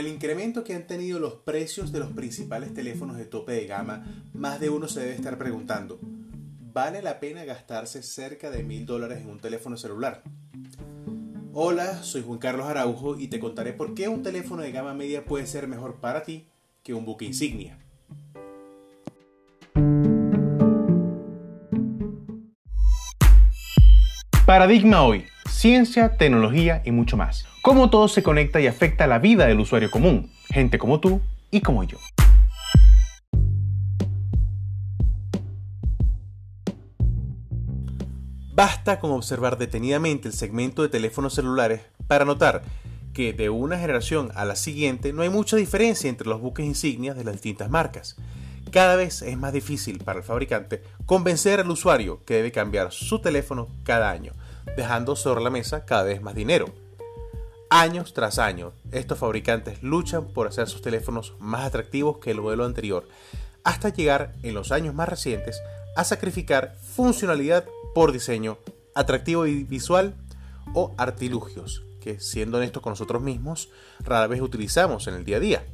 el incremento que han tenido los precios de los principales teléfonos de tope de gama, más de uno se debe estar preguntando, ¿vale la pena gastarse cerca de mil dólares en un teléfono celular? Hola, soy Juan Carlos Araujo y te contaré por qué un teléfono de gama media puede ser mejor para ti que un buque insignia. Paradigma hoy, ciencia, tecnología y mucho más. Cómo todo se conecta y afecta la vida del usuario común, gente como tú y como yo. Basta con observar detenidamente el segmento de teléfonos celulares para notar que de una generación a la siguiente no hay mucha diferencia entre los buques insignias de las distintas marcas. Cada vez es más difícil para el fabricante convencer al usuario que debe cambiar su teléfono cada año, dejando sobre la mesa cada vez más dinero. Años tras año, estos fabricantes luchan por hacer sus teléfonos más atractivos que el modelo anterior, hasta llegar en los años más recientes a sacrificar funcionalidad por diseño, atractivo y visual o artilugios, que siendo honestos con nosotros mismos, rara vez utilizamos en el día a día.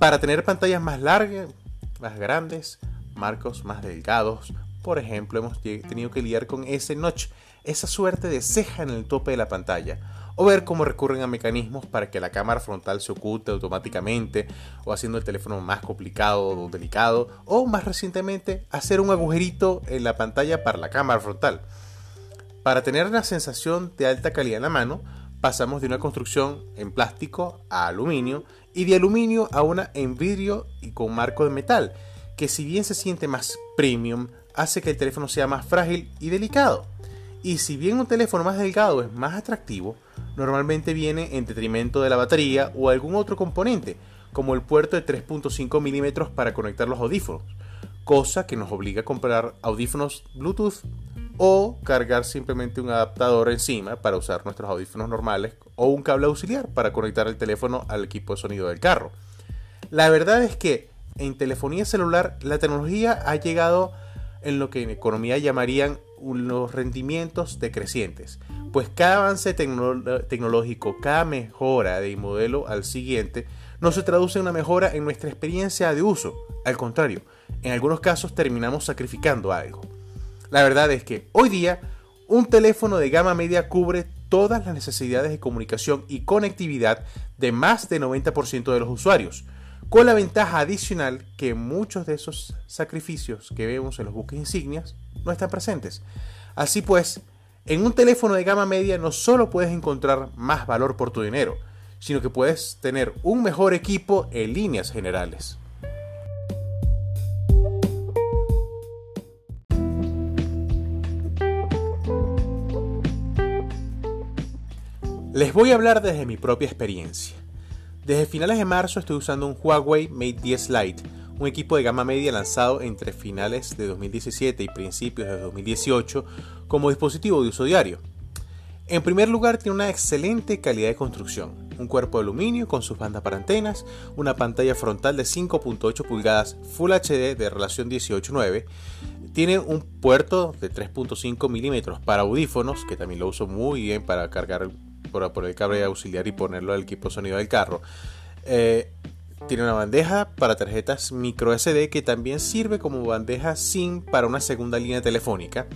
Para tener pantallas más largas, más grandes, marcos más delgados. Por ejemplo, hemos tenido que lidiar con ese notch, esa suerte de ceja en el tope de la pantalla, o ver cómo recurren a mecanismos para que la cámara frontal se oculte automáticamente, o haciendo el teléfono más complicado o delicado, o más recientemente hacer un agujerito en la pantalla para la cámara frontal. Para tener la sensación de alta calidad en la mano, pasamos de una construcción en plástico a aluminio y de aluminio a una en vidrio y con marco de metal, que si bien se siente más premium, hace que el teléfono sea más frágil y delicado. Y si bien un teléfono más delgado es más atractivo, normalmente viene en detrimento de la batería o algún otro componente, como el puerto de 3.5 milímetros para conectar los audífonos, cosa que nos obliga a comprar audífonos Bluetooth o cargar simplemente un adaptador encima para usar nuestros audífonos normales o un cable auxiliar para conectar el teléfono al equipo de sonido del carro. La verdad es que en telefonía celular la tecnología ha llegado en lo que en economía llamarían los rendimientos decrecientes, pues cada avance tecnológico, cada mejora de modelo al siguiente, no se traduce en una mejora en nuestra experiencia de uso. Al contrario, en algunos casos terminamos sacrificando algo. La verdad es que hoy día un teléfono de gama media cubre todas las necesidades de comunicación y conectividad de más del 90% de los usuarios, con la ventaja adicional que muchos de esos sacrificios que vemos en los buques insignias no están presentes. Así pues, en un teléfono de gama media no solo puedes encontrar más valor por tu dinero, sino que puedes tener un mejor equipo en líneas generales. Les voy a hablar desde mi propia experiencia. Desde finales de marzo estoy usando un Huawei Mate 10 Lite, un equipo de gama media lanzado entre finales de 2017 y principios de 2018 como dispositivo de uso diario. En primer lugar, tiene una excelente calidad de construcción, un cuerpo de aluminio con sus bandas para antenas, una pantalla frontal de 5.8 pulgadas Full HD de relación 18.9, tiene un puerto de 3.5 milímetros para audífonos, que también lo uso muy bien para cargar por, el cable auxiliar y ponerlo al equipo sonido del carro. Eh, tiene una bandeja para tarjetas micro SD que también sirve como bandeja SIM para una segunda línea telefónica.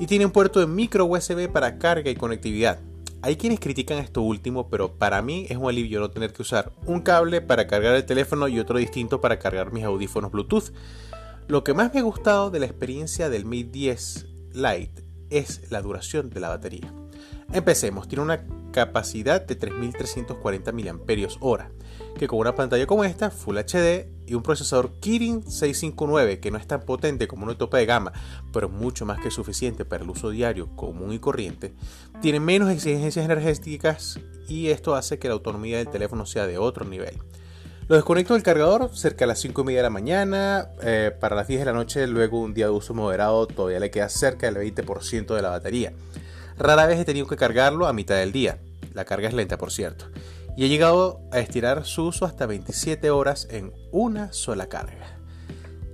Y tiene un puerto de micro USB para carga y conectividad. Hay quienes critican esto último, pero para mí es un alivio no tener que usar un cable para cargar el teléfono y otro distinto para cargar mis audífonos Bluetooth. Lo que más me ha gustado de la experiencia del Mi 10 Lite es la duración de la batería. Empecemos, tiene una capacidad de 3340 mAh, que con una pantalla como esta, Full HD y un procesador Kirin 659 que no es tan potente como un tope de gama, pero mucho más que suficiente para el uso diario común y corriente, tiene menos exigencias energéticas y esto hace que la autonomía del teléfono sea de otro nivel. Lo desconecto del cargador cerca de las 5 y media de la mañana, eh, para las 10 de la noche, luego un día de uso moderado todavía le queda cerca del 20% de la batería. Rara vez he tenido que cargarlo a mitad del día. La carga es lenta, por cierto. Y he llegado a estirar su uso hasta 27 horas en una sola carga.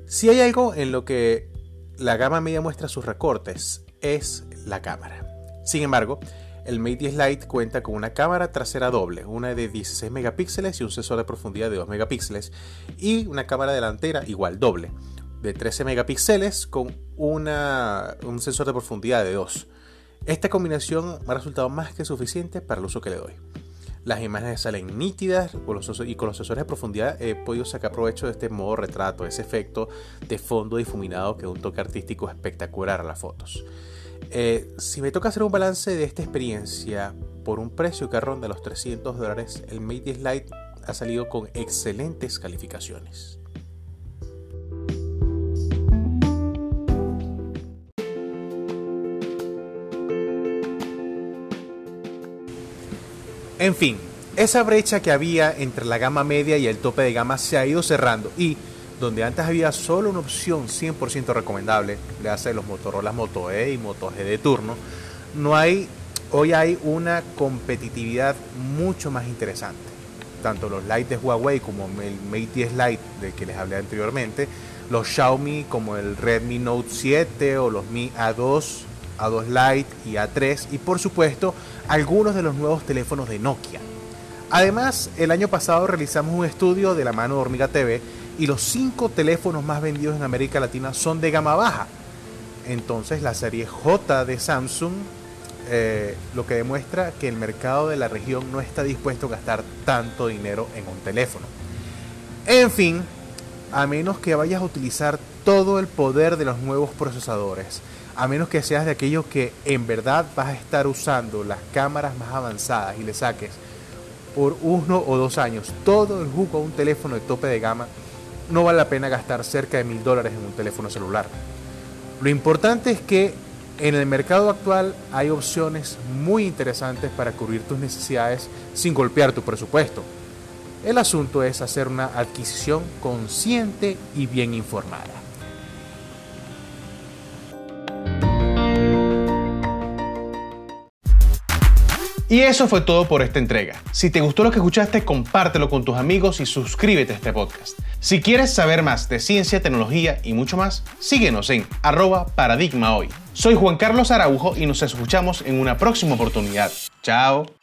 Si hay algo en lo que la gama media muestra sus recortes, es la cámara. Sin embargo, el Mate 10 Lite cuenta con una cámara trasera doble, una de 16 megapíxeles y un sensor de profundidad de 2 megapíxeles, y una cámara delantera igual doble, de 13 megapíxeles con una, un sensor de profundidad de 2. Esta combinación me ha resultado más que suficiente para el uso que le doy. Las imágenes salen nítidas y con los sensores de profundidad he podido sacar provecho de este modo retrato, ese efecto de fondo difuminado que da un toque artístico espectacular a las fotos. Eh, si me toca hacer un balance de esta experiencia por un precio que ronda los 300 dólares, el Mate 10 Lite ha salido con excelentes calificaciones. En fin, esa brecha que había entre la gama media y el tope de gama se ha ido cerrando y donde antes había solo una opción 100% recomendable, le hace los Motorola Moto E y Moto G de turno, no hay, hoy hay una competitividad mucho más interesante. Tanto los Lite de Huawei como el Mate 10 Lite del que les hablé anteriormente, los Xiaomi como el Redmi Note 7 o los Mi A2 a2 Lite y A3 y por supuesto algunos de los nuevos teléfonos de Nokia. Además, el año pasado realizamos un estudio de la mano de Hormiga TV y los 5 teléfonos más vendidos en América Latina son de gama baja. Entonces la serie J de Samsung eh, lo que demuestra que el mercado de la región no está dispuesto a gastar tanto dinero en un teléfono. En fin, a menos que vayas a utilizar todo el poder de los nuevos procesadores, a menos que seas de aquellos que en verdad vas a estar usando las cámaras más avanzadas y le saques por uno o dos años todo el jugo a un teléfono de tope de gama, no vale la pena gastar cerca de mil dólares en un teléfono celular. Lo importante es que en el mercado actual hay opciones muy interesantes para cubrir tus necesidades sin golpear tu presupuesto. El asunto es hacer una adquisición consciente y bien informada. Y eso fue todo por esta entrega. Si te gustó lo que escuchaste, compártelo con tus amigos y suscríbete a este podcast. Si quieres saber más de ciencia, tecnología y mucho más, síguenos en arroba paradigma hoy. Soy Juan Carlos Araujo y nos escuchamos en una próxima oportunidad. Chao.